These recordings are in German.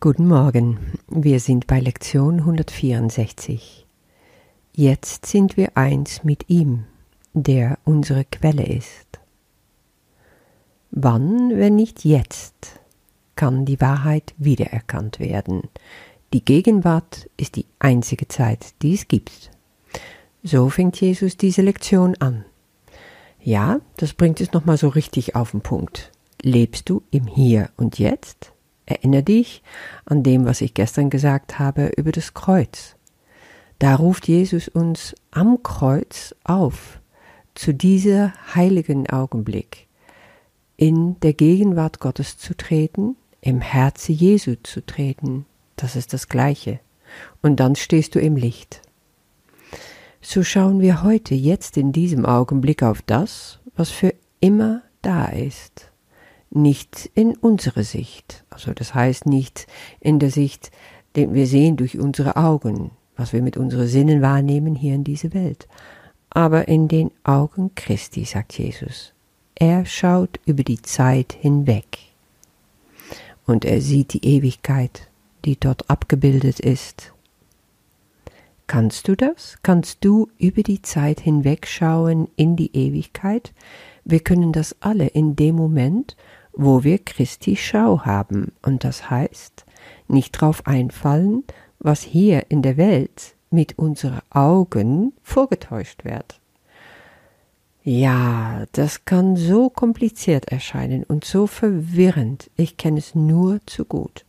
Guten Morgen, wir sind bei Lektion 164. Jetzt sind wir eins mit ihm, der unsere Quelle ist. Wann, wenn nicht jetzt, kann die Wahrheit wiedererkannt werden? Die Gegenwart ist die einzige Zeit, die es gibt. So fängt Jesus diese Lektion an. Ja, das bringt es nochmal so richtig auf den Punkt. Lebst du im Hier und Jetzt? Erinner dich an dem, was ich gestern gesagt habe über das Kreuz. Da ruft Jesus uns am Kreuz auf, zu dieser heiligen Augenblick, in der Gegenwart Gottes zu treten, im Herze Jesu zu treten. Das ist das Gleiche. Und dann stehst du im Licht. So schauen wir heute, jetzt in diesem Augenblick auf das, was für immer da ist nicht in unsere Sicht. Also das heißt nicht in der Sicht, den wir sehen durch unsere Augen, was wir mit unseren Sinnen wahrnehmen hier in dieser Welt, aber in den Augen Christi, sagt Jesus. Er schaut über die Zeit hinweg und er sieht die Ewigkeit, die dort abgebildet ist. Kannst du das? Kannst du über die Zeit hinwegschauen in die Ewigkeit? Wir können das alle in dem Moment, wo wir Christi Schau haben, und das heißt, nicht drauf einfallen, was hier in der Welt mit unseren Augen vorgetäuscht wird. Ja, das kann so kompliziert erscheinen und so verwirrend. Ich kenne es nur zu gut.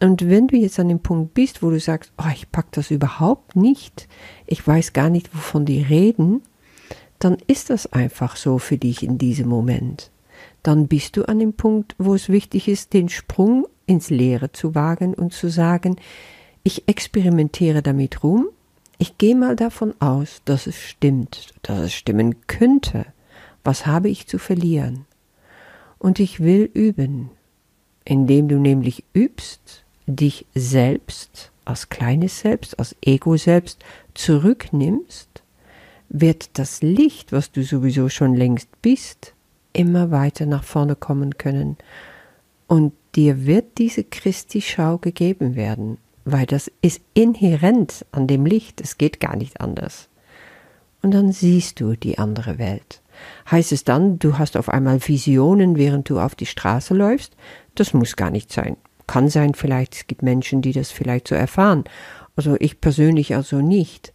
Und wenn du jetzt an dem Punkt bist, wo du sagst, oh, ich pack das überhaupt nicht, ich weiß gar nicht, wovon die reden, dann ist das einfach so für dich in diesem Moment dann bist du an dem Punkt, wo es wichtig ist, den Sprung ins Leere zu wagen und zu sagen, ich experimentiere damit rum, ich gehe mal davon aus, dass es stimmt, dass es stimmen könnte. Was habe ich zu verlieren? Und ich will üben, indem du nämlich übst, dich selbst als kleines Selbst, als Ego selbst zurücknimmst, wird das Licht, was du sowieso schon längst bist, immer weiter nach vorne kommen können. Und dir wird diese Christi-Schau gegeben werden, weil das ist inhärent an dem Licht, es geht gar nicht anders. Und dann siehst du die andere Welt. Heißt es dann, du hast auf einmal Visionen, während du auf die Straße läufst? Das muss gar nicht sein. Kann sein, vielleicht, es gibt Menschen, die das vielleicht so erfahren. Also ich persönlich also nicht.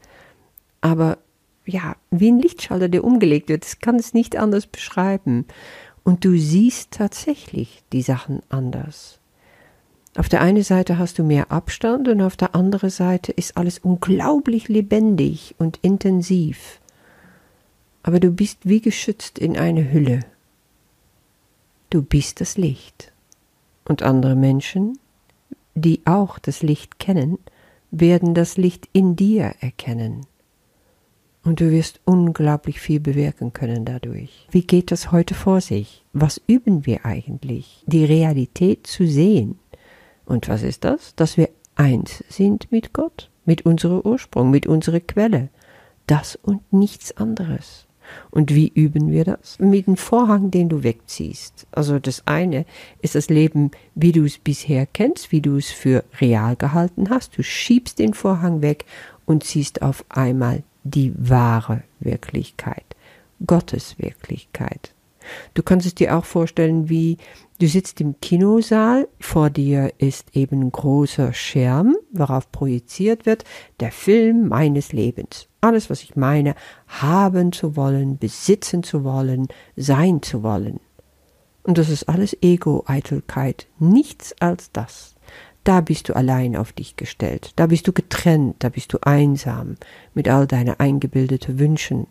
Aber ja, wie ein Lichtschalter, der umgelegt wird. Ich kann es nicht anders beschreiben. Und du siehst tatsächlich die Sachen anders. Auf der einen Seite hast du mehr Abstand und auf der anderen Seite ist alles unglaublich lebendig und intensiv. Aber du bist wie geschützt in eine Hülle. Du bist das Licht. Und andere Menschen, die auch das Licht kennen, werden das Licht in dir erkennen. Und du wirst unglaublich viel bewirken können dadurch. Wie geht das heute vor sich? Was üben wir eigentlich? Die Realität zu sehen. Und was ist das? Dass wir eins sind mit Gott, mit unserem Ursprung, mit unserer Quelle. Das und nichts anderes. Und wie üben wir das? Mit dem Vorhang, den du wegziehst. Also das eine ist das Leben, wie du es bisher kennst, wie du es für real gehalten hast. Du schiebst den Vorhang weg und ziehst auf einmal die wahre Wirklichkeit, Gottes Wirklichkeit. Du kannst es dir auch vorstellen, wie du sitzt im Kinosaal, vor dir ist eben ein großer Schirm, worauf projiziert wird der Film meines Lebens. Alles, was ich meine, haben zu wollen, besitzen zu wollen, sein zu wollen. Und das ist alles Ego-Eitelkeit, nichts als das da bist du allein auf dich gestellt, da bist du getrennt, da bist du einsam mit all deinen eingebildeten Wünschen.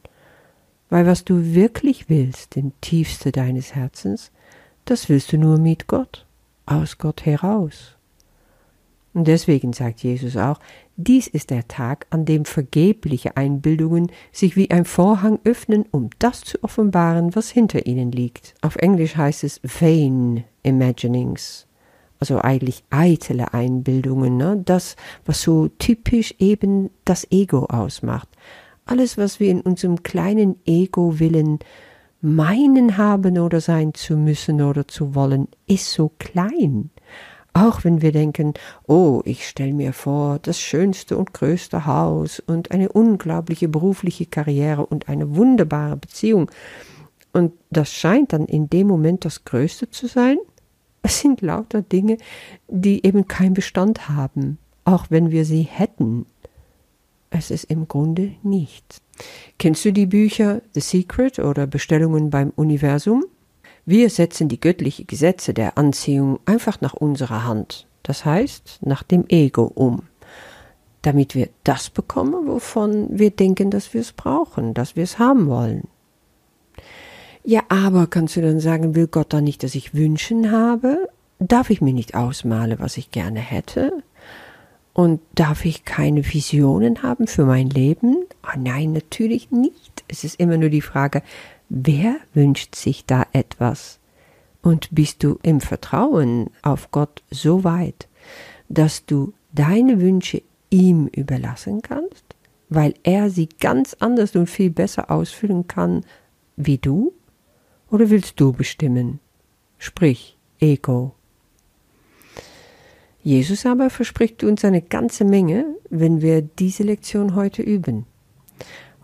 Weil was du wirklich willst, im tiefste deines Herzens, das willst du nur mit Gott, aus Gott heraus. Und deswegen sagt Jesus auch, dies ist der Tag, an dem vergebliche Einbildungen sich wie ein Vorhang öffnen, um das zu offenbaren, was hinter ihnen liegt. Auf Englisch heißt es vain imaginings also eigentlich eitle Einbildungen, ne? das, was so typisch eben das Ego ausmacht. Alles, was wir in unserem kleinen Ego-Willen meinen haben oder sein zu müssen oder zu wollen, ist so klein. Auch wenn wir denken, oh, ich stelle mir vor, das schönste und größte Haus und eine unglaubliche berufliche Karriere und eine wunderbare Beziehung. Und das scheint dann in dem Moment das Größte zu sein. Es sind lauter Dinge, die eben keinen Bestand haben, auch wenn wir sie hätten. Es ist im Grunde nichts. Kennst du die Bücher The Secret oder Bestellungen beim Universum? Wir setzen die göttlichen Gesetze der Anziehung einfach nach unserer Hand, das heißt nach dem Ego um, damit wir das bekommen, wovon wir denken, dass wir es brauchen, dass wir es haben wollen. Ja, aber kannst du dann sagen, will Gott dann nicht, dass ich Wünschen habe? Darf ich mir nicht ausmalen, was ich gerne hätte? Und darf ich keine Visionen haben für mein Leben? Ah, nein, natürlich nicht. Es ist immer nur die Frage, wer wünscht sich da etwas? Und bist du im Vertrauen auf Gott so weit, dass du deine Wünsche ihm überlassen kannst, weil er sie ganz anders und viel besser ausfüllen kann wie du? Oder willst du bestimmen? Sprich, Ego. Jesus aber verspricht uns eine ganze Menge, wenn wir diese Lektion heute üben.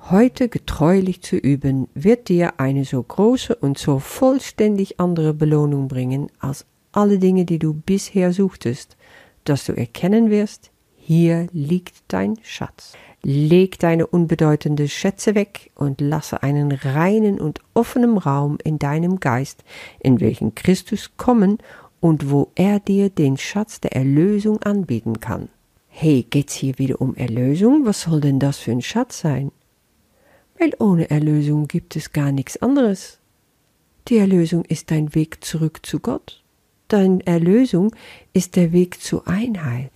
Heute getreulich zu üben, wird dir eine so große und so vollständig andere Belohnung bringen als alle Dinge, die du bisher suchtest, dass du erkennen wirst, hier liegt dein Schatz. Leg deine unbedeutende Schätze weg und lasse einen reinen und offenen Raum in deinem Geist, in welchen Christus kommen und wo er dir den Schatz der Erlösung anbieten kann. Hey, geht's hier wieder um Erlösung? Was soll denn das für ein Schatz sein? Weil ohne Erlösung gibt es gar nichts anderes. Die Erlösung ist dein Weg zurück zu Gott. Deine Erlösung ist der Weg zur Einheit.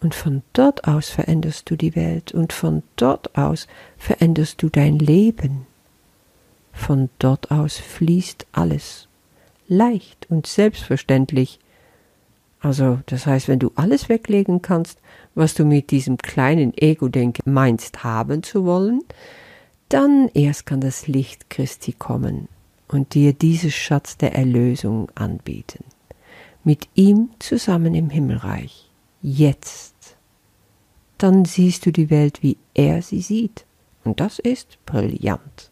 Und von dort aus veränderst du die Welt und von dort aus veränderst du dein Leben. Von dort aus fließt alles leicht und selbstverständlich. Also, das heißt, wenn du alles weglegen kannst, was du mit diesem kleinen Ego-Denken meinst haben zu wollen, dann erst kann das Licht Christi kommen und dir dieses Schatz der Erlösung anbieten. Mit ihm zusammen im Himmelreich. Jetzt. Dann siehst du die Welt, wie er sie sieht. Und das ist brillant.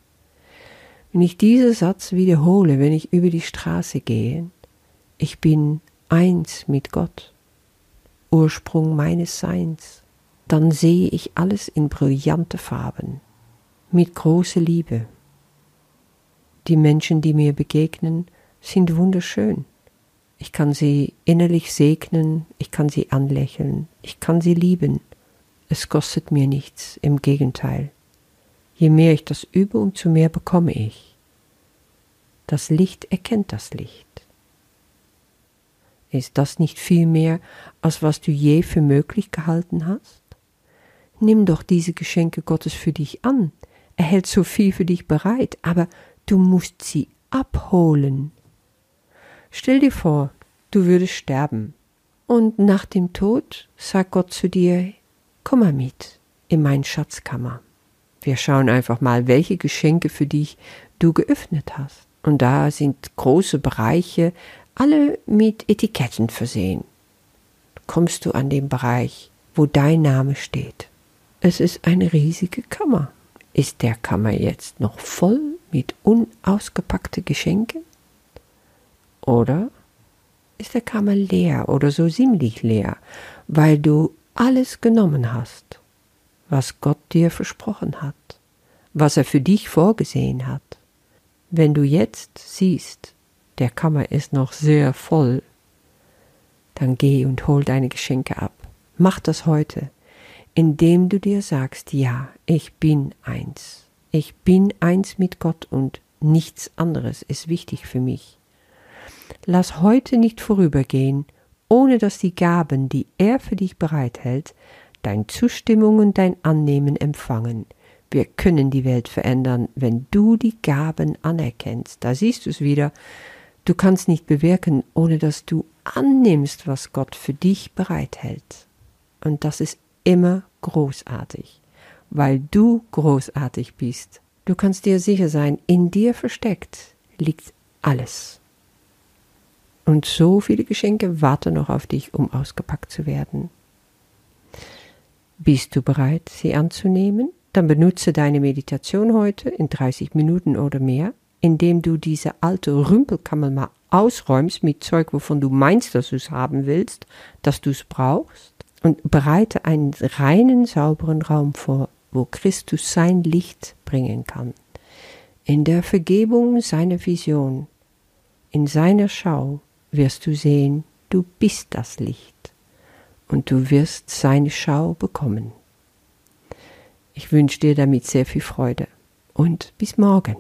Wenn ich diesen Satz wiederhole, wenn ich über die Straße gehe, ich bin eins mit Gott, Ursprung meines Seins, dann sehe ich alles in brillante Farben, mit großer Liebe. Die Menschen, die mir begegnen, sind wunderschön. Ich kann sie innerlich segnen, ich kann sie anlächeln, ich kann sie lieben. Es kostet mir nichts, im Gegenteil. Je mehr ich das übe, umso mehr bekomme ich. Das Licht erkennt das Licht. Ist das nicht viel mehr, als was du je für möglich gehalten hast? Nimm doch diese Geschenke Gottes für dich an. Er hält so viel für dich bereit, aber du musst sie abholen. Stell dir vor, du würdest sterben. Und nach dem Tod sagt Gott zu dir, komm mal mit in mein Schatzkammer. Wir schauen einfach mal, welche Geschenke für dich du geöffnet hast. Und da sind große Bereiche, alle mit Etiketten versehen. Kommst du an den Bereich, wo dein Name steht. Es ist eine riesige Kammer. Ist der Kammer jetzt noch voll mit unausgepackte Geschenke? Oder ist der Kammer leer oder so ziemlich leer, weil du alles genommen hast? was Gott dir versprochen hat, was er für dich vorgesehen hat. Wenn du jetzt siehst, der Kammer ist noch sehr voll, dann geh und hol deine Geschenke ab. Mach das heute, indem du dir sagst, ja, ich bin eins. Ich bin eins mit Gott und nichts anderes ist wichtig für mich. Lass heute nicht vorübergehen, ohne dass die Gaben, die er für dich bereithält, dein Zustimmung und dein Annehmen empfangen. Wir können die Welt verändern, wenn du die Gaben anerkennst. Da siehst du es wieder. Du kannst nicht bewirken, ohne dass du annimmst, was Gott für dich bereithält. Und das ist immer großartig, weil du großartig bist. Du kannst dir sicher sein, in dir versteckt liegt alles. Und so viele Geschenke warten noch auf dich, um ausgepackt zu werden. Bist du bereit, sie anzunehmen? Dann benutze deine Meditation heute in 30 Minuten oder mehr, indem du diese alte Rümpelkammer mal ausräumst mit Zeug, wovon du meinst, dass du es haben willst, dass du es brauchst, und bereite einen reinen, sauberen Raum vor, wo Christus sein Licht bringen kann. In der Vergebung seiner Vision, in seiner Schau wirst du sehen, du bist das Licht und du wirst seine Schau bekommen. Ich wünsche dir damit sehr viel Freude und bis morgen.